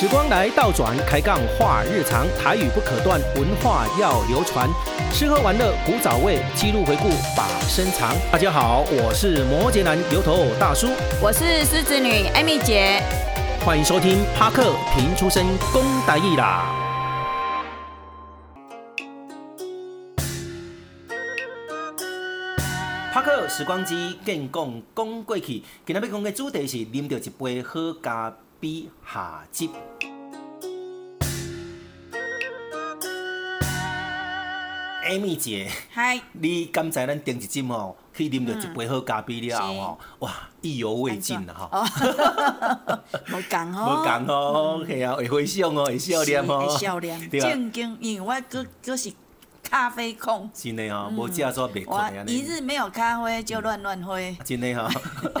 时光来倒转，开杠话日常，台语不可断，文化要流传。吃喝玩乐，古早味，记录回顾把身藏。大家好，我是摩羯男油头大叔，我是狮子女 Amy 姐，欢迎收听帕克平出身公台义啦。帕克时光机，更讲讲过去，今天要讲的主题是啉到一杯好咖啡下集。Amy 姐，嗨，你刚才咱点一针哦，去啉到一杯好咖啡了哦，哇，意犹未尽了哈。无讲哦，无讲哦，系啊，会回想哦，会笑脸哦，会笑脸，正经，因为我佫佫是。咖啡控，真的哦，无食煞袂困啊！一日没有咖啡就乱乱挥。真的哈，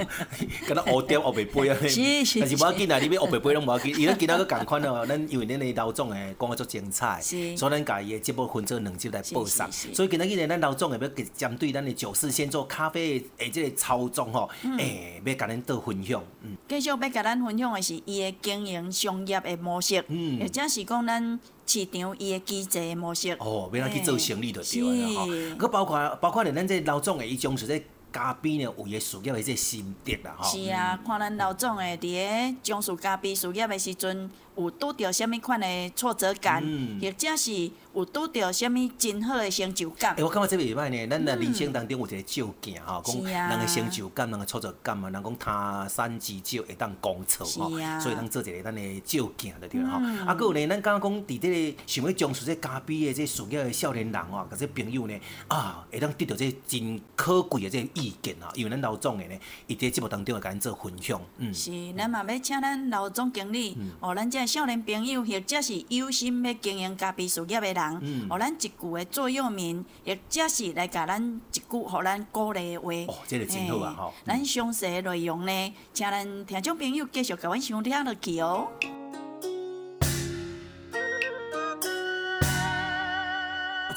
敢若乌点乌白杯啊！是是。但是无要紧啊，你要乌白杯拢无要紧，伊咱今仔个共款哦，咱因为恁的老总诶讲个足精彩，所以咱家己诶节目分做两集来播上。所以今仔日咱老总诶要针对咱的九四先做咖啡诶即个操纵吼，诶要甲咱做分享。嗯。继续要甲咱分享诶是伊诶经营商业诶模式，嗯，或者是讲咱。市场伊的机制模式哦，要来去做生意就对了吼。佮包括包括连咱这老总诶，伊从事这嘉宾呢，有伊事业诶即心得啦吼。是啊，看咱老总诶，伫个从事嘉宾事业诶时阵，有拄着虾米款诶挫折感，或者是。有拄到啥物真好诶成就感？诶，我感觉这袂歹呢。咱诶人生当中有一个照镜吼，讲人诶成就感，人诶挫折感嘛，人讲他山之石会当攻错吼，所以咱做一个咱诶照镜就对了吼。啊，阁有呢，咱刚刚讲伫这个想要从事这咖啡诶这事业诶少年人哦，甲这朋友呢啊，会当得到这真可贵诶这意见啊，因为咱老总诶呢，伊伫节目当中会甲咱做分享。嗯，是，咱嘛要请咱老总经理，哦，咱这少年朋友或者是有心要经营咖啡事业的人。嗯，互咱一句的座右铭，或者是来甲咱一句互咱鼓励的话。哦，这个真好啊！吼，咱详细的内容呢，请咱听众朋友继续甲阮收听落去哦。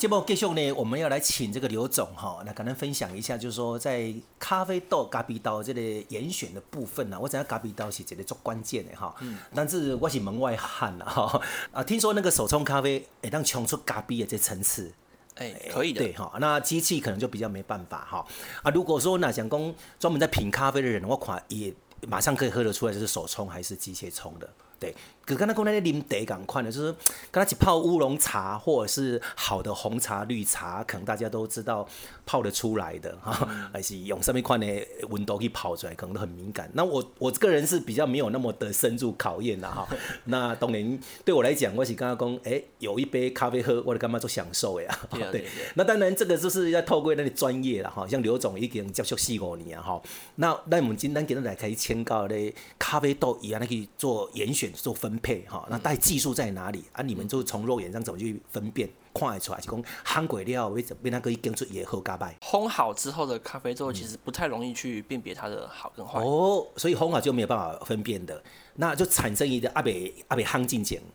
节目继续呢，我们要来请这个刘总哈，那跟咱分享一下，就是说在咖啡豆、咖啡豆这个严选的部分呢，我知影咖啡豆是一个最关键的哈。嗯。但是我是门外汉了哈啊，听说那个手冲咖啡会当冲出咖啡的这层次，哎，可以的。对哈，那机器可能就比较没办法哈啊。如果说那想讲专门在品咖啡的人，我看也马上可以喝得出来，就是手冲还是机械冲的。对，可刚才讲那些啉茶共款的，就是刚才一泡乌龙茶或者是好的红茶、绿茶，可能大家都知道泡得出来的哈，还是用什么款的温度去泡出来，可能都很敏感。那我我个人是比较没有那么的深入考验的哈。那当然对我来讲，我是刚刚讲，哎，有一杯咖啡喝，我的干嘛做享受呀？对，那当然这个就是要透过那个专业了哈，像刘总已经接触四五年哈。那那我们今天给大家可以请教的咖啡豆一样的去做严选。做分配哈，那带技术在哪里啊？你们就从肉眼上怎么去分辨，看得出来就讲烘过了，为为那个一根出也好咖啡。烘好之后的咖啡豆其实不太容易去辨别它的好跟坏。哦，所以烘好就没有办法分辨的，那就产生一个阿北阿北烘进前，对，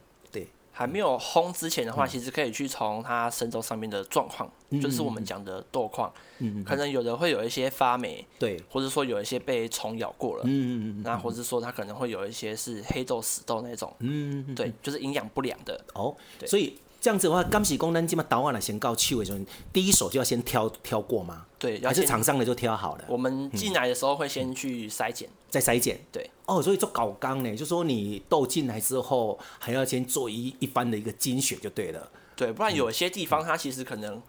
还没有烘之前的话，其实可以去从它生豆上面的状况，嗯、就是我们讲的豆况。嗯，可能有的会有一些发霉，对，或者说有一些被虫咬过了，嗯嗯嗯，那或者说它可能会有一些是黑豆、死豆那种，嗯，对，就是营养不良的。哦，所以这样子的话，刚是讲咱这么倒完了先告气的时候，第一手就要先挑挑过吗？对，还是厂商的就挑好了？我们进来的时候会先去筛检，再筛检。对，哦，所以做搞缸呢，就说你豆进来之后，还要先做一一番的一个精选就对了。对，不然有些地方它其实可能。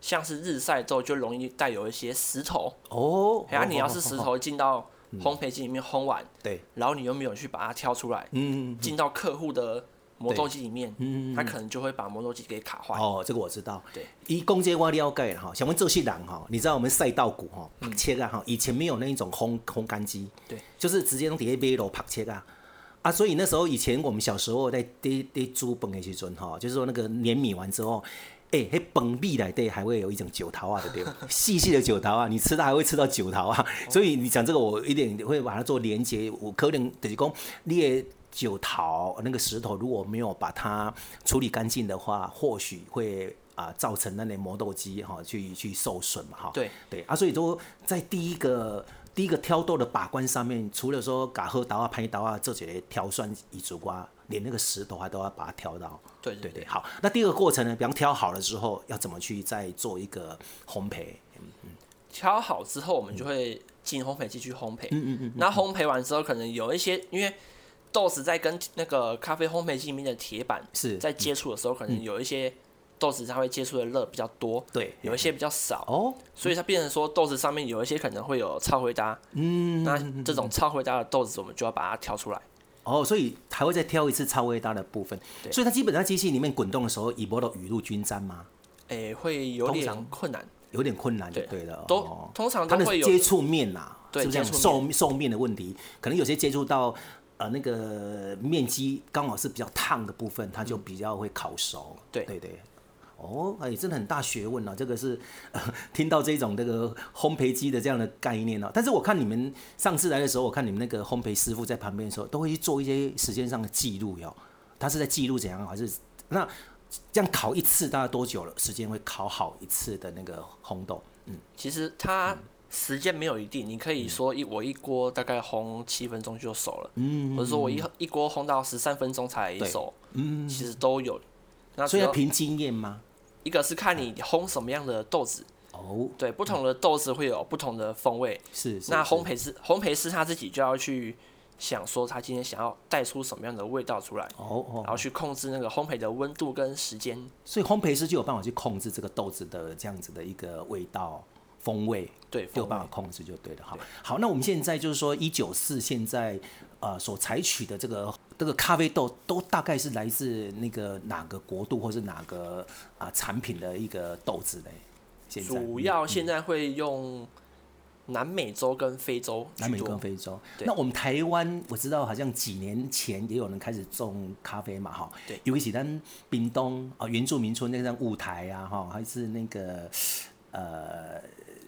像是日晒之后就容易带有一些石头哦，然后你要是石头进到烘焙机里面烘完，对，然后你又没有去把它挑出来，嗯，进到客户的磨豆机里面，嗯，它可能就会把磨豆机给卡坏。哦，这个我知道。对，一公斤瓦了解哈，想问这些人哈，你知道我们赛道谷哈，拍切啊哈，以前没有那一种烘烘干机，对，就是直接用底下杯炉拍切啊，啊，所以那时候以前我们小时候在在在煮饭的时阵哈，就是说那个碾米完之后。哎、欸，那饭米里底还会有一种酒桃啊，对不对？细细的酒桃啊，你吃到还会吃到酒桃啊。所以你讲这个，我一点会把它做连接。我可能就是讲，你的酒桃那个石头如果没有把它处理干净的话，或许会啊、呃、造成那类磨豆机哈去去受损嘛哈。对对啊，所以说在第一个第一个挑豆的把关上面，除了说嘎喝刀啊、拍刀啊这些挑酸以主瓜，连那个石头还都要把它挑到。对对对，好。那第二个过程呢，比方挑好了之后，要怎么去再做一个烘焙？嗯嗯。挑好之后，我们就会进烘焙机去烘焙。嗯嗯嗯。那烘焙完之后，可能有一些因为豆子在跟那个咖啡烘焙机里面的铁板是在接触的时候，可能有一些。豆子它会接触的热比较多，对，有一些比较少哦，所以它变成说豆子上面有一些可能会有超回答，嗯，那这种超回答的豆子我们就要把它挑出来，哦，所以还会再挑一次超回搭的部分，对，所以它基本上机器里面滚动的时候，以波的雨露均沾吗？诶、欸，会有点困难，有点困难就对了，都、哦、通常都会有接触面呐、啊，对，是不是这样受受面的问题，可能有些接触到呃那个面积刚好是比较烫的部分，它就比较会烤熟，对对对。哦，哎，真的很大学问啊！这个是、呃、听到这种这个烘焙机的这样的概念哦。但是我看你们上次来的时候，我看你们那个烘焙师傅在旁边的时候，都会去做一些时间上的记录哟。他是在记录怎样，还是那这样烤一次大概多久了？时间会烤好一次的那个烘豆？嗯，其实它时间没有一定，你可以说一我一锅大概烘七分钟就熟了，嗯，或者说我一一锅烘到十三分钟才熟，嗯，其实都有。那所以要凭经验吗？一个是看你烘什么样的豆子。哦，对，不同的豆子会有不同的风味。是，那烘焙师烘焙师他自己就要去想说，他今天想要带出什么样的味道出来哦，然后去控制那个烘焙的温度跟时间。所以烘焙师就有办法去控制这个豆子的这样子的一个味道风味，对，就有办法控制就对了。好，好，那我们现在就是说一九四现在呃所采取的这个。这个咖啡豆都大概是来自那个哪个国度，或是哪个啊产品的一个豆子嘞？现在主要现在会用南美洲跟非洲。南美洲跟非洲。那我们台湾我知道，好像几年前也有人开始种咖啡嘛，哈。对。尤其咱屏东啊，原住民村那张舞台啊，哈，还是那个呃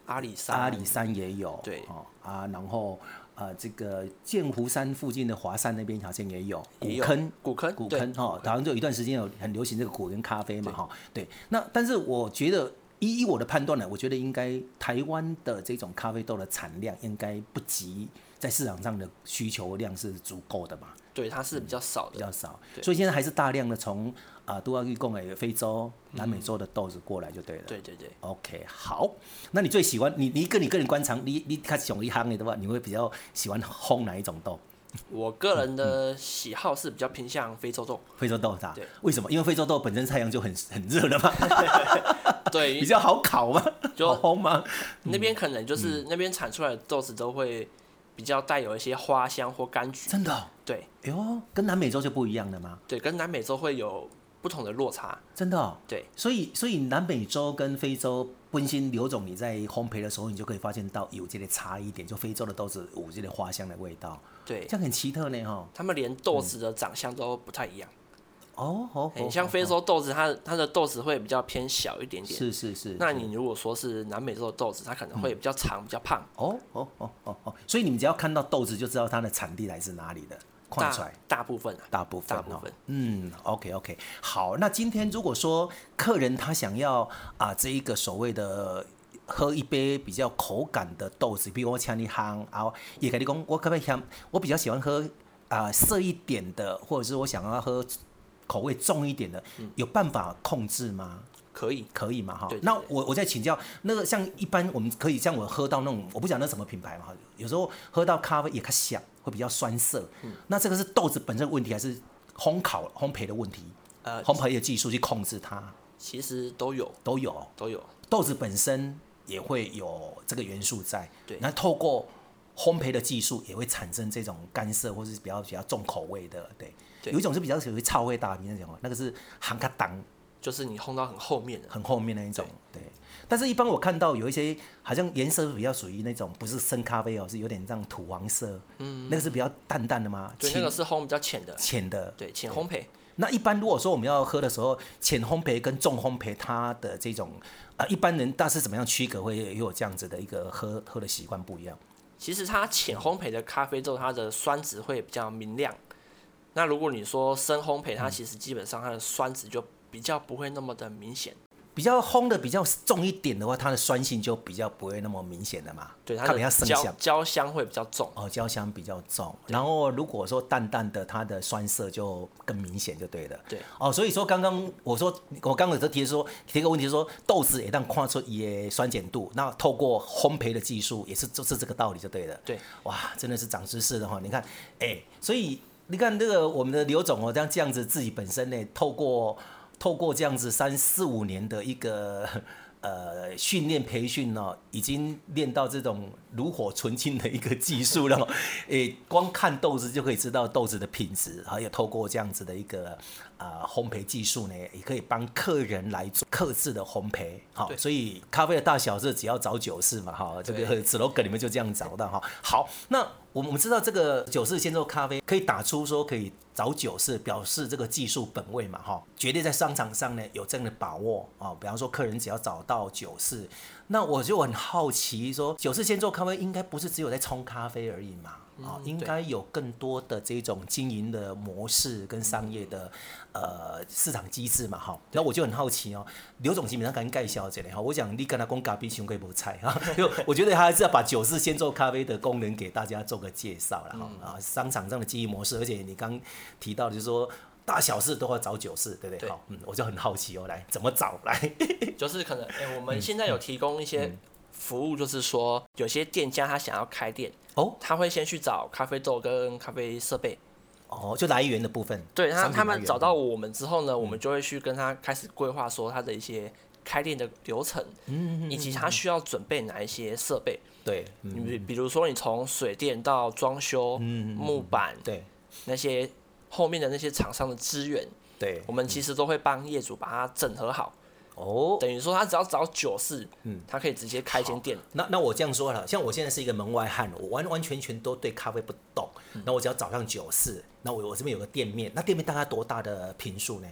阿里山，阿里山也有。对。哦啊，然后。呃，这个剑湖山附近的华山那边好像也有古坑，古坑，古坑哈，好像就有一段时间有很流行这个古坑咖啡嘛哈。对，那但是我觉得依依我的判断呢，我觉得应该台湾的这种咖啡豆的产量应该不及在市场上的需求量是足够的嘛。对，它是比较少的，比较少，所以现在还是大量的从。啊，都要去供给非洲、南美洲的豆子过来就对了。对对对。OK，好。那你最喜欢你你跟你个人观察，你你开始喜欢一行的话，你会比较喜欢烘哪一种豆？我个人的喜好是比较偏向非洲豆。非洲豆是吧？对。为什么？因为非洲豆本身太阳就很很热了嘛。对。比较好烤嘛？就烘嘛？那边可能就是那边产出来的豆子都会比较带有一些花香或柑橘。真的？对。哎呦，跟南美洲就不一样了吗？对，跟南美洲会有。不同的落差，真的、哦。对，所以所以南美洲跟非洲温馨刘总，你在烘焙的时候，你就可以发现到有这个差异点，就非洲的豆子有这个花香的味道。对，这样很奇特呢哈。他们连豆子的长相都不太一样。哦哦，很像非洲豆子，它它的豆子会比较偏小一点点。是是是。那你如果说是南美洲的豆子，它可能会比较长、比较胖。哦哦哦哦哦，所以你们只要看到豆子，就知道它的产地来自哪里的。看出来大，大部分、啊，大部分，大部分，嗯，OK OK，好，那今天如果说客人他想要啊，这一个所谓的喝一杯比较口感的豆子，比如我请你喝啊，也跟你讲，我可不可以想，我比较喜欢喝啊涩一点的，或者是我想要喝口味重一点的，嗯、有办法控制吗？可以，可以嘛哈。那我我再请教，那个像一般我们可以像我喝到那种，我不讲那什么品牌嘛，有时候喝到咖啡也较香。会比较酸涩，嗯，那这个是豆子本身的问题，还是烘烤烘焙的问题？呃，烘焙的技术去控制它，其实都有，都有，都有。豆子本身也会有这个元素在，对。那透过烘焙的技术，也会产生这种干涩或是比较比较重口味的，对。对。有一种是比较属于臭味大，你那种，那个是含卡当，就是你烘到很后面的，很后面那一种，对。对但是，一般我看到有一些好像颜色比较属于那种不是深咖啡哦，是有点这样土黄色。嗯，那个是比较淡淡的吗？对，那个是烘比较浅的。浅的。对，浅烘焙。那一般如果说我们要喝的时候，浅烘焙跟重烘焙，它的这种啊、呃，一般人大致怎么样区隔会有这样子的一个喝喝的习惯不一样？其实它浅烘焙的咖啡豆，它的酸质会比较明亮。那如果你说深烘焙，它其实基本上它的酸质就比较不会那么的明显。比较烘的比较重一点的话，它的酸性就比较不会那么明显的嘛。对，它的焦焦香会比较重。哦，焦香比较重。然后如果说淡淡的，它的酸涩就更明显，就对了。对。哦，所以说刚刚我说我刚刚有提说提个问题是说豆子也让看出也酸碱度，那透过烘焙的技术也是就是这个道理就对了。对。哇，真的是长知识的哈！你看，哎、欸，所以你看这个我们的刘总哦，这样这样子自己本身呢，透过。透过这样子三四五年的一个 呃训练培训呢，已经练到这种炉火纯青的一个技术了。诶，光看豆子就可以知道豆子的品质，还有透过这样子的一个。啊、呃，烘焙技术呢，也可以帮客人来做客制的烘焙，好，所以咖啡的大小是只要找酒室嘛，哈，这个 slogan 里面就这样找到哈。好，那我们知道这个酒室现做咖啡可以打出说可以找酒室，表示这个技术本位嘛，哈，绝对在商场上呢有这样的把握啊。比方说客人只要找到酒室，那我就很好奇说，酒室现做咖啡应该不是只有在冲咖啡而已嘛？啊，应该有更多的这种经营的模式跟商业的呃市场机制嘛，哈。然后我就很好奇哦，刘总基本上赶紧介绍这里哈。我想你跟他讲咖啡，熊可以不菜哈。就我觉得他还是要把酒室现做咖啡的功能给大家做个介绍了哈。啊，商场上的经营模式，而且你刚提到就是说大小事都要找酒室，对不对？好，嗯，我就很好奇哦，来怎么找来？就是可能哎、欸，我们现在有提供一些服务，就是说有些店家他想要开店。哦，他会先去找咖啡豆跟咖啡设备，哦，就来源的部分。对他，他们找到我们之后呢，嗯、我们就会去跟他开始规划说他的一些开店的流程，嗯，以及他需要准备哪一些设备。对，你比比如说你从水电到装修，嗯，木板，对，那些后面的那些厂商的资源，对，我们其实都会帮业主把它整合好。哦，等于说他只要找九四，嗯，他可以直接开间店。那那我这样说了，像我现在是一个门外汉，我完完全全都对咖啡不懂。那、嗯、我只要找上九四，那我我这边有个店面，那店面大概多大的平数呢？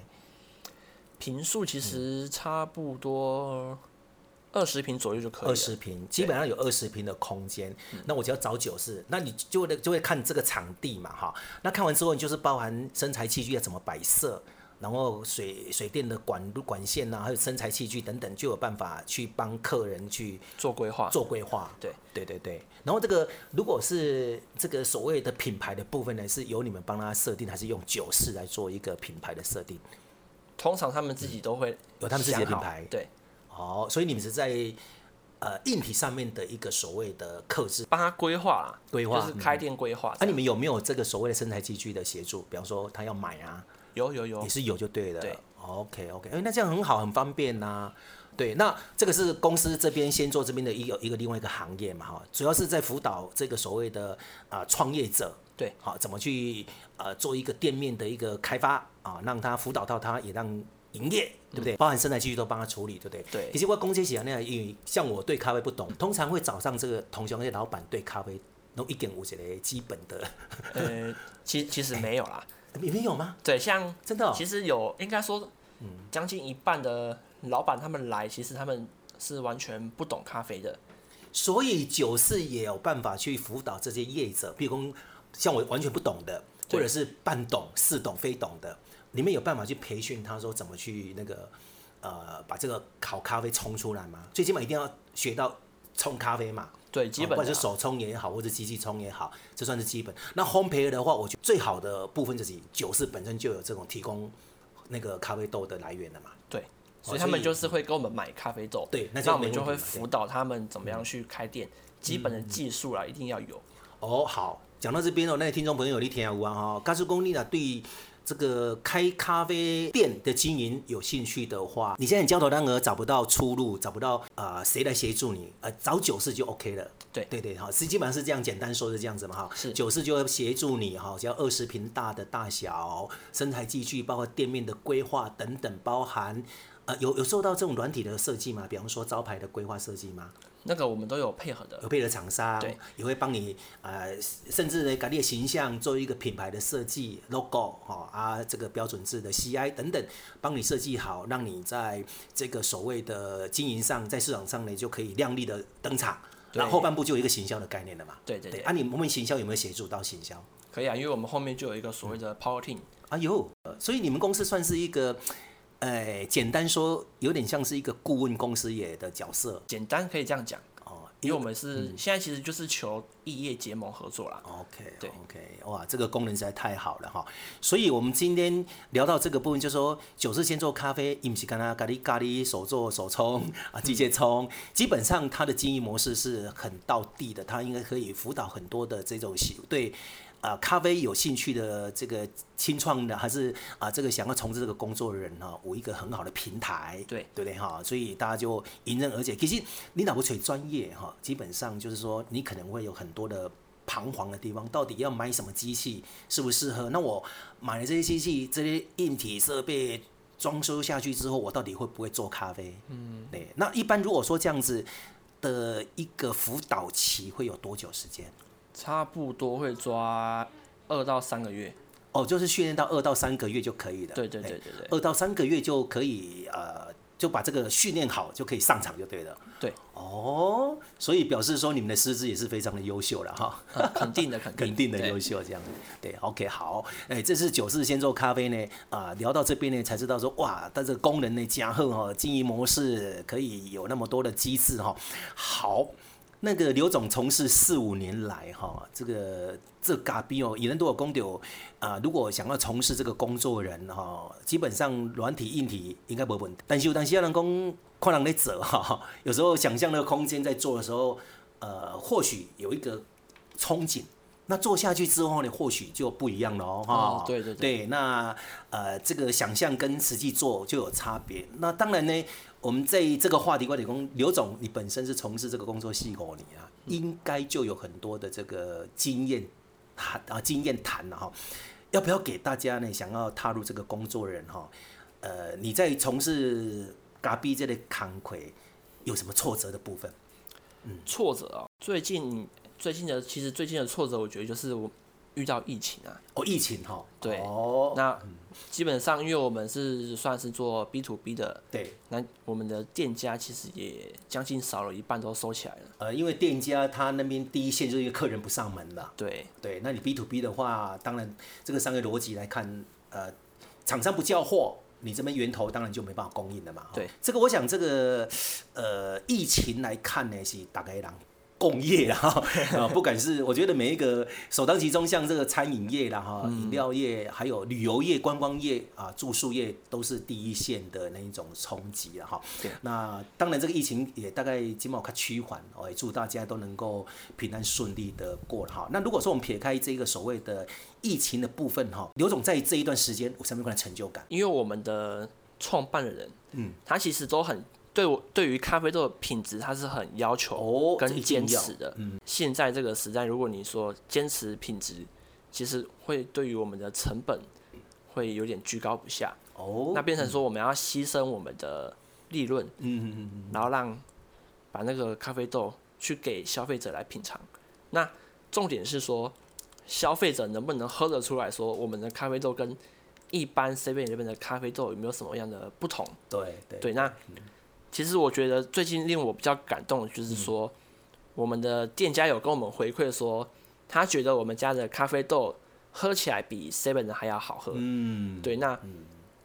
平数其实差不多二十平左右就可以了。二十平，基本上有二十平的空间。那我只要找九四，那你就会就会看这个场地嘛，哈。那看完之后，你就是包含身材器具要怎么摆设。然后水水电的管路管线呐、啊，还有生财器具等等，就有办法去帮客人去做规划。做规划，对对对对。然后这个如果是这个所谓的品牌的部分呢，是由你们帮他设定，还是用酒室来做一个品牌的设定？通常他们自己都会有他们自己的品牌。对，哦，所以你们是在呃硬体上面的一个所谓的克制，帮他规划，规划就是开店规划。那、嗯啊、你们有没有这个所谓的生财器具的协助？比方说他要买啊？有有有，也是有就对了。对，OK OK，哎，那这样很好，很方便呐、啊。对，那这个是公司这边先做这边的一个一个另外一个行业嘛，哈，主要是在辅导这个所谓的啊创业者，对，好，怎么去呃做一个店面的一个开发啊，让他辅导到他也让营业，对不对？嗯、包含生产继续都帮他处理，对不对？对。其实我公司写那样，因为像我对咖啡不懂，通常会找上这个同乡那些老板对咖啡都一点五几的基本的。呃，其其实没有啦。里面有吗？对，像真的，其实有，应该说，嗯将近一半的老板他们来，其实他们是完全不懂咖啡的，所以酒是也有办法去辅导这些业者，比如说像我完全不懂的，或者是半懂、似懂非懂的，你们有办法去培训他说怎么去那个呃把这个好咖啡冲出来吗？最起码一定要学到冲咖啡嘛。对，基本不管是手冲也好，或者机器冲也好，这算是基本。那烘焙的话，我觉得最好的部分就是酒是本身就有这种提供那个咖啡豆的来源的嘛。对，所以他们就是会跟我们买咖啡豆。对，那我们就会辅导他们怎么样去开店，基本的技术啦，一定要有。哦，好，讲到这边哦，那个听众朋友，你听有啊哈，告诉功力呢，对。这个开咖啡店的经营有兴趣的话，你现在你焦头烂额找不到出路，找不到啊、呃、谁来协助你？呃，找九四就 OK 了。对对对，哈，是基本上是这样简单说是这样子嘛，哈。是。九四就会协助你哈，只要二十平大的大小，生态器具，包括店面的规划等等，包含呃有有受到这种软体的设计吗？比方说招牌的规划设计吗？那个我们都有配合的，有配合厂商，对，也会帮你呃，甚至呢，改变形象，做一个品牌的设计，logo 哈啊，这个标准字的 CI 等等，帮你设计好，让你在这个所谓的经营上，在市场上呢，就可以亮丽的登场。然后后半部就有一个行销的概念了嘛。对对对。啊，你们行销有没有协助到行销？可以啊，因为我们后面就有一个所谓的 Power Team。哎呦，所以你们公司算是一个。呃，简单说，有点像是一个顾问公司也的角色。简单可以这样讲哦。因为我们是、嗯、现在其实就是求异业结盟合作啦。OK，对，OK，哇，这个功能实在太好了哈。所以我们今天聊到这个部分，就是说九四先做咖啡，伊不是跟他咖喱咖喱手做手冲啊，机械冲，基本上它的经营模式是很到地的，它应该可以辅导很多的这种对。啊，咖啡有兴趣的这个新创的，还是啊，这个想要从事这个工作的人哈，有一个很好的平台，对对不对哈？所以大家就迎刃而解。其实你哪不取专业哈，基本上就是说你可能会有很多的彷徨的地方，到底要买什么机器适不适合？那我买了这些机器，这些硬体设备装修下去之后，我到底会不会做咖啡？嗯，对。那一般如果说这样子的一个辅导期会有多久时间？差不多会抓二到三个月，哦，就是训练到二到三个月就可以了。对对对对对，二到三个月就可以呃，就把这个训练好，就可以上场就对了。对，哦，所以表示说你们的师资也是非常的优秀了哈、嗯。肯定的，肯定，肯定的优秀这样子。对，，OK，好，哎，这是九四先做咖啡呢啊、呃，聊到这边呢才知道说哇，但这个功能呢加厚哈，经营模式可以有那么多的机制哈。好。那个刘总从事四五年来，哈，这个这咖啡哦，以人多有工丢啊。如果想要从事这个工作人哈，基本上软体硬体应该没问题。但是有但是要人工看人在走哈，有时候想象那个空间在做的时候，呃，或许有一个憧憬。那做下去之后呢，或许就不一样了哦，哈。对对对。对，那呃，这个想象跟实际做就有差别。那当然呢。我们在这个话题观点工，刘总，你本身是从事这个工作系统，你啊，应该就有很多的这个经验谈啊，经验谈了哈。要不要给大家呢？想要踏入这个工作的人哈，呃，你在从事咖啡这类康魁，有什么挫折的部分？嗯，挫折啊，最近最近的，其实最近的挫折，我觉得就是我。遇到疫情啊！哦，疫情哈，对，哦，那基本上因为我们是算是做 B to B 的，对，那我们的店家其实也将近少了一半都收起来了。呃，因为店家他那边第一线就是一个客人不上门了，对，对，那你 B to B 的话，当然这个商业逻辑来看，呃，厂商不叫货，你这边源头当然就没办法供应了嘛。对，这个我想这个呃疫情来看呢是大概让。工业啦，哈，不管是我觉得每一个首当其冲，像这个餐饮业啦，哈，饮料业，还有旅游业、观光业啊，住宿业都是第一线的那一种冲击了哈。对，那当然这个疫情也大概今毛看趋缓，哦，也祝大家都能够平安顺利的过了哈。那如果说我们撇开这个所谓的疫情的部分哈，刘总在这一段时间有什么样的成就感？因为我们的创办的人，嗯，他其实都很。对我对于咖啡豆的品质，它是很要求跟坚持的。嗯，现在这个时代，如果你说坚持品质，其实会对于我们的成本会有点居高不下。哦，那变成说我们要牺牲我们的利润，嗯嗯嗯，然后让把那个咖啡豆去给消费者来品尝。那重点是说，消费者能不能喝得出来说我们的咖啡豆跟一般 Seven 那边的咖啡豆有没有什么样的不同？对对对，那。其实我觉得最近令我比较感动的就是说，我们的店家有跟我们回馈说，他觉得我们家的咖啡豆喝起来比 Seven 的还要好喝。嗯，对，那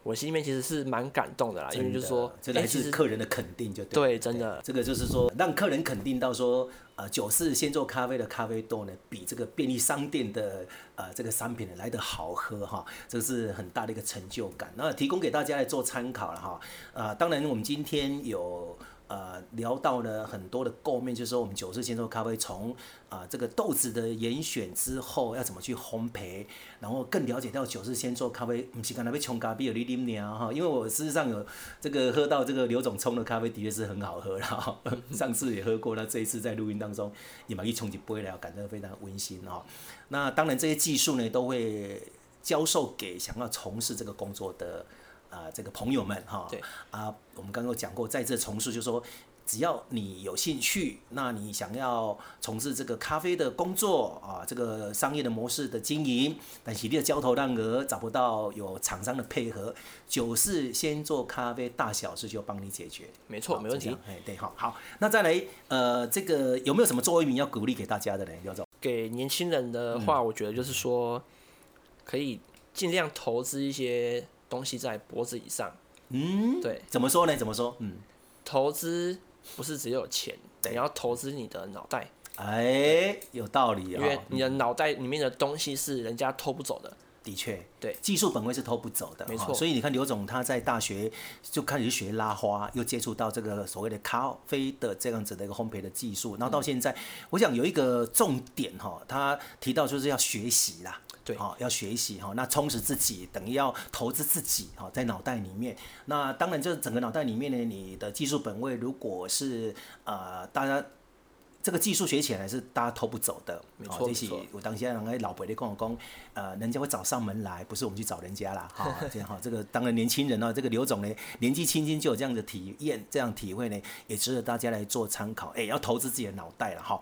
我心里面其实是蛮感动的啦，因为就是说，这来自客人的肯定就对。对，真的，这个就是说让客人肯定到说。呃，九四先做咖啡的咖啡豆呢，比这个便利商店的呃这个商品呢来得好喝哈，这是很大的一个成就感。那提供给大家来做参考了哈。呃，当然我们今天有。呃，聊到了很多的构面，就是说我们九四先做咖啡从啊、这个豆子的严选之后要怎么去烘焙，然后更了解到九四先做咖啡不是刚才被冲咖啡有你啉呢哈，因为我事实上有这个喝到这个刘总冲的咖啡的确是很好喝啦，上次也喝过，那这一次在录音当中也把一冲一杯了，感觉非常温馨哈。那当然这些技术呢都会教授给想要从事这个工作的。啊、呃，这个朋友们哈，对啊，我们刚刚有讲过，在这重述，就是说，只要你有兴趣，那你想要从事这个咖啡的工作啊，这个商业的模式的经营，但是你的焦头烂额找不到有厂商的配合，九是先做咖啡，大小事就帮你解决，没错，没问题，哎，对，好，好，那再来，呃，这个有没有什么座右铭要鼓励给大家的呢？刘总，给年轻人的话，我觉得就是说，可以尽量投资一些。东西在脖子以上，嗯，对，怎么说呢？怎么说？嗯，投资不是只有钱，你要投资你的脑袋。哎，有道理哦。因为你的脑袋里面的东西是人家偷不走的。的确，对，技术本位是偷不走的，没错。所以你看刘总他在大学就开始学拉花，又接触到这个所谓的咖啡的这样子的一个烘焙的技术，然后到现在，我想有一个重点哈，他提到就是要学习啦，对，好，要学习哈，那充实自己等于要投资自己哈，在脑袋里面，那当然就是整个脑袋里面呢，你的技术本位如果是呃大家。这个技术学起来是大家偷不走的，没错。这是我当现在人家老伯的跟我讲，呃，人家会找上门来，不是我们去找人家啦。哈，这样哈，这个当然年轻人呢，这个刘总呢，年纪轻轻就有这样的体验，这样体会呢，也值得大家来做参考。哎，要投资自己的脑袋了哈。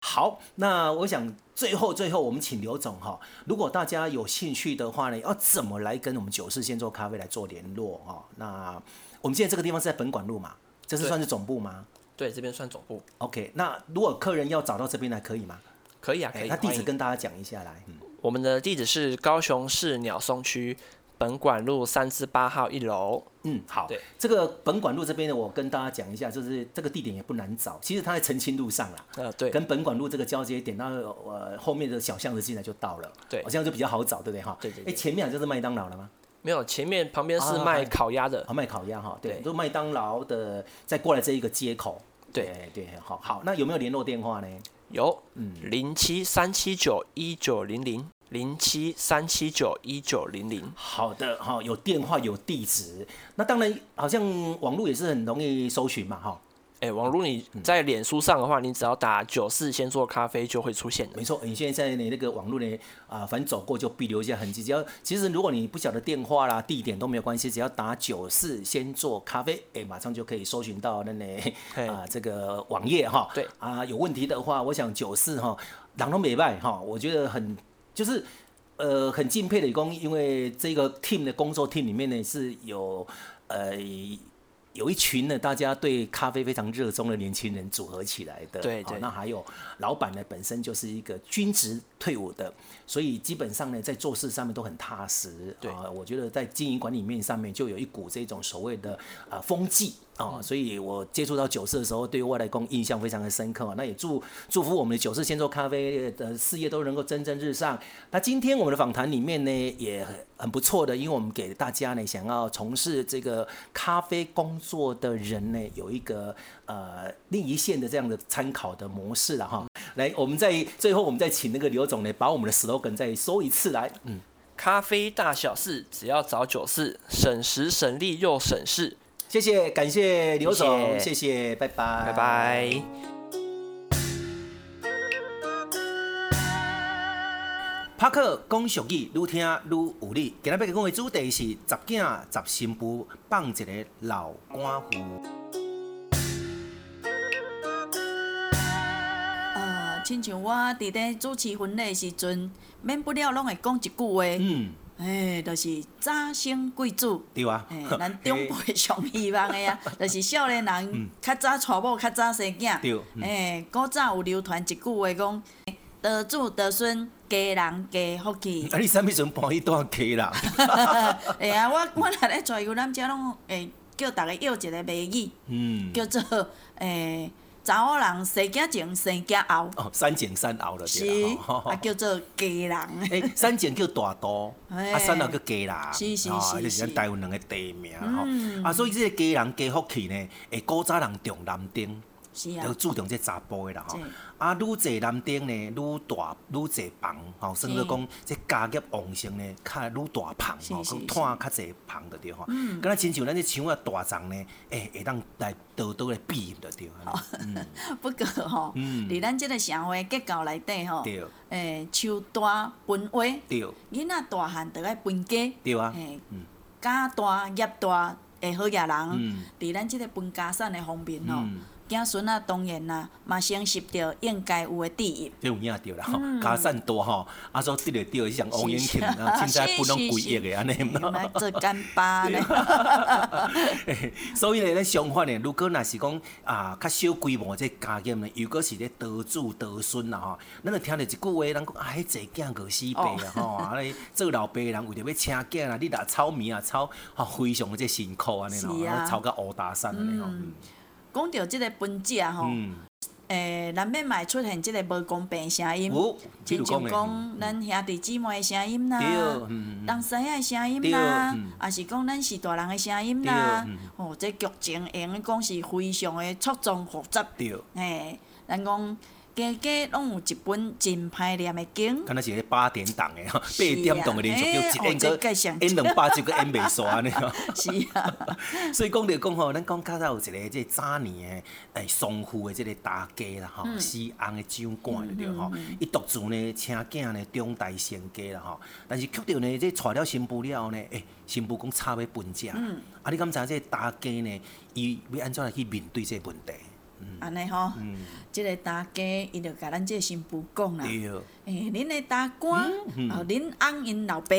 好，那我想最后最后我们请刘总哈，如果大家有兴趣的话呢，要怎么来跟我们九四先做咖啡来做联络啊？那我们现在这个地方是在本馆路嘛？这是算是总部吗？对，这边算总部。OK，那如果客人要找到这边来，可以吗？可以啊，可以。那地址跟大家讲一下来。嗯，我们的地址是高雄市鸟松区本馆路三至八号一楼。嗯，好。对，这个本馆路这边呢，我跟大家讲一下，就是这个地点也不难找，其实它在澄清路上啦。呃，对。跟本馆路这个交接点，那呃后面的小巷子进来就到了。对，好像就比较好找，对不对哈？对对。哎，前面好像是麦当劳了吗？没有，前面旁边是卖烤鸭的。啊，卖烤鸭哈。对，就麦当劳的再过来这一个街口。对对，好好，那有没有联络电话呢？有，嗯，零七三七九一九零零，零七三七九一九零零。好的，哈，有电话有地址，那当然好像网络也是很容易搜寻嘛，哈。哎、欸，网络你在脸书上的话，你只要打“九四先做咖啡”就会出现的。没错，你现在在你那个网络呢，啊，反正走过就必留下痕迹。只要其实如果你不晓得电话啦、地点都没有关系，只要打“九四先做咖啡”，哎、欸，马上就可以搜寻到那里啊这个网页哈。对啊，有问题的话，我想九四哈，朗东美拜哈，我觉得很就是呃很敬佩的工，因为这个 team 的工作 team 里面呢是有呃。有一群呢，大家对咖啡非常热衷的年轻人组合起来的。对对。那还有老板呢，本身就是一个军职退伍的，所以基本上呢，在做事上面都很踏实。对。啊，我觉得在经营管理面上面就有一股这种所谓的呃风纪啊，所以我接触到九四的时候，对外来工印象非常的深刻。那也祝祝福我们的九四先做咖啡的事业都能够蒸蒸日上。那今天我们的访谈里面呢，也很很不错的，因为我们给大家呢，想要从事这个咖啡工作的人呢，有一个呃另一线的这样的参考的模式了哈。来，我们在最后，我们再请那个刘总呢，把我们的 slogan 再说一次来。嗯，咖啡大小事，只要找九四，省时省力又省事。谢谢，感谢刘总，谢谢，谢谢，拜拜，拜拜。拍克讲俗语，愈听愈有理。今日要讲的主题是十囝十新妇放一个老寡妇。呃，亲像我伫咧主持婚礼的时阵，免不了拢会讲一句话。嗯。诶，就是早生贵子。对啊。诶，咱长辈上希望的啊，就是少年人较早娶某，较早生囝。对。诶，古早有流传一句话讲。得子得孙，家人家福气。啊，你啥物时阵搬去住家人？哎呀，我我若咧在游览遮拢会叫逐个要一个谜语，嗯，叫做诶查某人生囝前生囝后。哦，三前三后了，是，啊叫做家人。诶，三前叫大都，啊三后叫家人。是是是。就是咱台湾两个地名吼。啊，所以这个家人家福气呢，会，古早人重男轻，要注重这查甫的啦吼。啊，愈济男丁呢，愈大愈济房，吼，甚至讲这家业旺盛呢，较愈大棚，吼，讲摊较济房的对吼。嗯。敢若亲像咱这厂啊大厂呢，诶，会当来多多来比的对。好。不过吼，伫咱即个社会结构内底吼，诶，树大分花，囡仔大汉着爱分家。对啊。诶，家大业大，会好野人。伫咱即个分家产的方面吼。囝孙仔当然啦，嘛先拾着应该有诶第一。这有影着啦吼，加善多吼，啊所得着的像王永庆啊，凊彩分拢规亿诶安尼。来做干爸咧。所以咧，咱相反呢，如果若是讲啊较小规模这家业呢，如果是咧多子多孙啦吼，咱就听着一句话，人讲啊，迄坐囝饿死爸啊吼，啊咧做老爸人为着要请囝啊，你若操面啊操，吼非常诶这辛苦安尼咯，操到乌大山安尼吼。讲到即个分者吼，诶，难免嘛会出现即个无公平声音，亲像讲咱兄弟姊妹的声音啦，同师仔的声音啦，也是讲咱是大人的声音啦，吼，这剧情用讲是非常的错综复杂，诶，咱讲。家家拢有一本真歹念的经，敢若是迄八点档的吼，八点档的连续剧，一演个演两百集个演袂煞安尼吼。是啊，所以讲着讲吼，咱讲较早有一个即早年的诶丧父的即个大家啦吼，死翁的长官对吼，伊独自呢请囝呢中大成家啦吼，但是却着呢即娶了新妇了后呢，诶，新妇讲差要分家，啊，你敢知即大家呢，伊要安怎来去面对即个问题？安尼吼，即个大家伊就甲咱即个新妇讲啦，诶，恁的大官，哦，恁翁因老爸，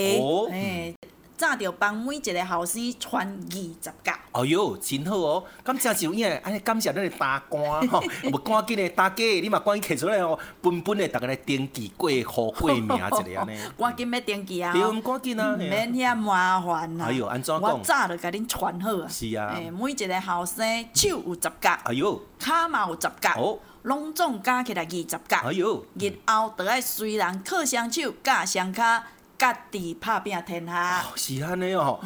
诶，早着帮每一个后生传二十甲。哎哟，真好哦，感谢是有影，安尼感谢恁的大官吼，无赶紧的大家，你嘛赶紧摕出来哦，本本的逐个来登记过户过名一个安尼。赶紧要登记啊！对，赶紧啊！免遐麻烦啦。哎哟，安怎讲？我早着甲恁传好啊。是啊。诶，每一个后生手有十甲。哎哟。骹嘛有十甲。哦。拢总加起来二十甲。哎哟。日后着爱随人靠双手，甲双骹。家己拍拼天下，是安尼哦，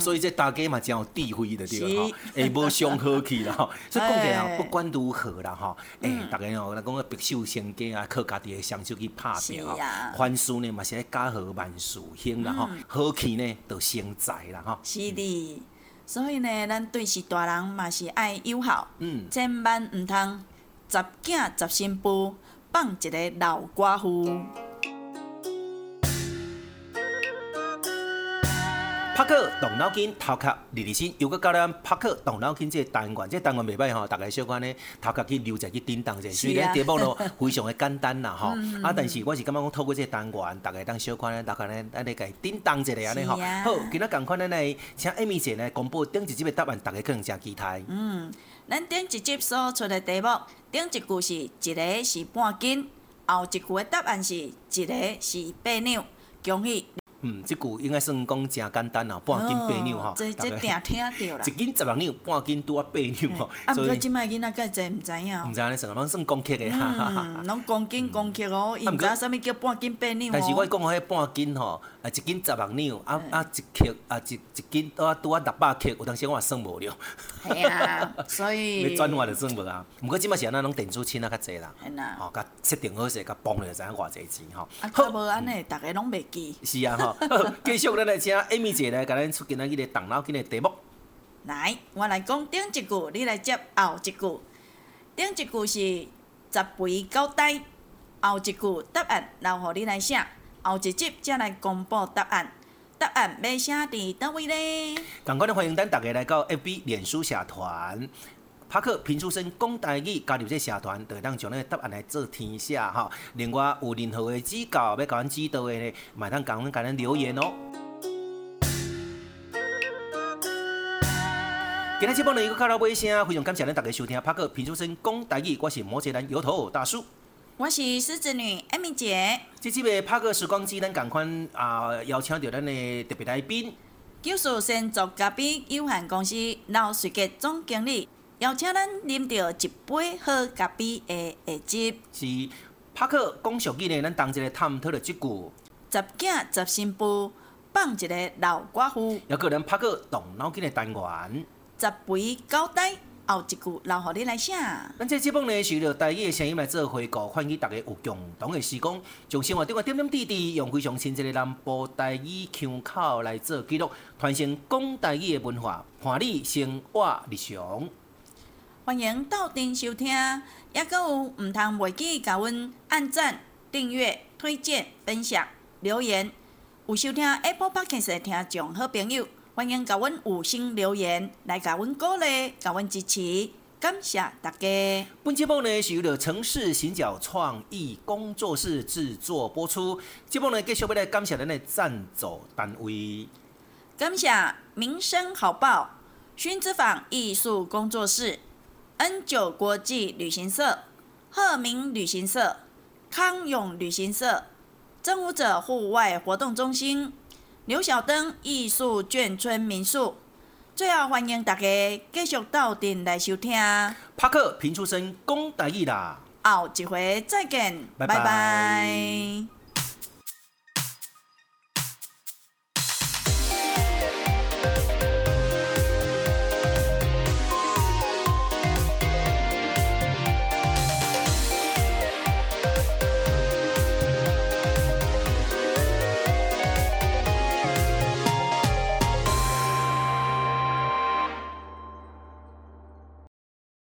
所以这大家嘛真有智慧的对吼，会无伤和气啦吼。所以讲起来，不管如何啦吼，诶，大家哦，咱讲个白手兴家啊，靠家己的双手去拍拼吼，凡事呢嘛是爱家和万事兴啦吼，和气呢就生财啦吼。是的，所以呢，咱对是大人嘛是爱友好，千万毋通十囝十新妇放一个老寡妇。帕克动脑筋，头壳日日新。又阁教咱拍克动脑筋，这个单元，这个单元袂歹吼，大家小可呢头壳去留一下去叮当者。虽然题目咯 非常的简单啦吼，啊，但是我是感觉讲透过这个单元，大家当小可呢，大家呢，安尼个叮当一下安尼吼。好，今仔共款咱来请 Amy 姐呢公布顶一集的答案，大家可能正期待。嗯，咱顶一集所出的题目，顶一句是一个是半斤，后一句的答案是一个是八两，恭喜。嗯，即句应该算讲诚简单啦，半斤八两吼。这这定听着啦。一斤十六两，半斤拄啊八两吼。啊，毋过即摆囡仔较侪毋知影。毋知安尼算，拢算公克的。嗯，拢公斤公克哦，伊毋知啥物叫半斤八两。但是我讲迄半斤吼，啊一斤十六两，啊啊一克啊一一斤拄啊拄啊六百克，有当时我也算无了。系啊，所以。要转换就算无啊，毋过即摆是安那拢电子钱啊较济啦。系啦。吼，甲设定好势，甲绑了就知影偌济钱吼。啊，较无安尼，逐个拢袂记。是啊，吼，继续咱来请 Amy 姐来甲咱出今仔日个动脑筋个题目。来，我来讲顶一句，你来接后一句。顶一句是十肥九呆，后一句答案留互你来写，后一集才来公布答案。答案要写伫叨位呢？同款的欢迎咱大家来到 FB 脸书社团，帕克评书声讲台语，加入这社团，就会当将咱答案来做填写哈。另外有任何的指教要甲咱指导的呢，嘛通甲阮甲咱留言哦。今日节目呢，一个卡拉尾声，非常感谢咱大家收听帕克评书声讲台语，我是摩羯男油头大叔。我是狮子女艾米姐。这集的帕克时光机，咱共款啊邀请到咱的特别来宾，九树先做咖啡有限公司刘水杰总经理，邀请咱啉到一杯好咖啡的下集。是拍克讲俗语呢，咱同一个探讨了这句：十囝十新妇放一个老寡妇。有个人帕克动脑筋的单元，十肥狗呆。后一句留互你来写。咱这节目呢，是着大家的声音来做回顾，欢迎大家有共同的时光，从生活中的点点滴滴，用非常亲切的南部台语腔口来做记录，传承讲台语的文化，伴你生活日常。欢迎到店收听，也阁有毋通袂记甲阮按赞、订阅、推荐、分享、留言。有收听 Apple Podcast 的听众好朋友。欢迎甲阮五星留言来甲阮鼓励，甲阮支持，感谢大家。本节目呢是由了城市行脚创意工作室制作播出。节目呢继续要来感谢咱的赞助单位。感谢民生好报、薰之坊艺术工作室、N 九国际旅行社、鹤鸣旅行社、康永旅行社、征服者户外活动中心、刘小灯艺术眷村民宿。最后，欢迎大家继续到店来收听。帕克评出身，讲大意啦。后一回再见，拜拜。拜拜。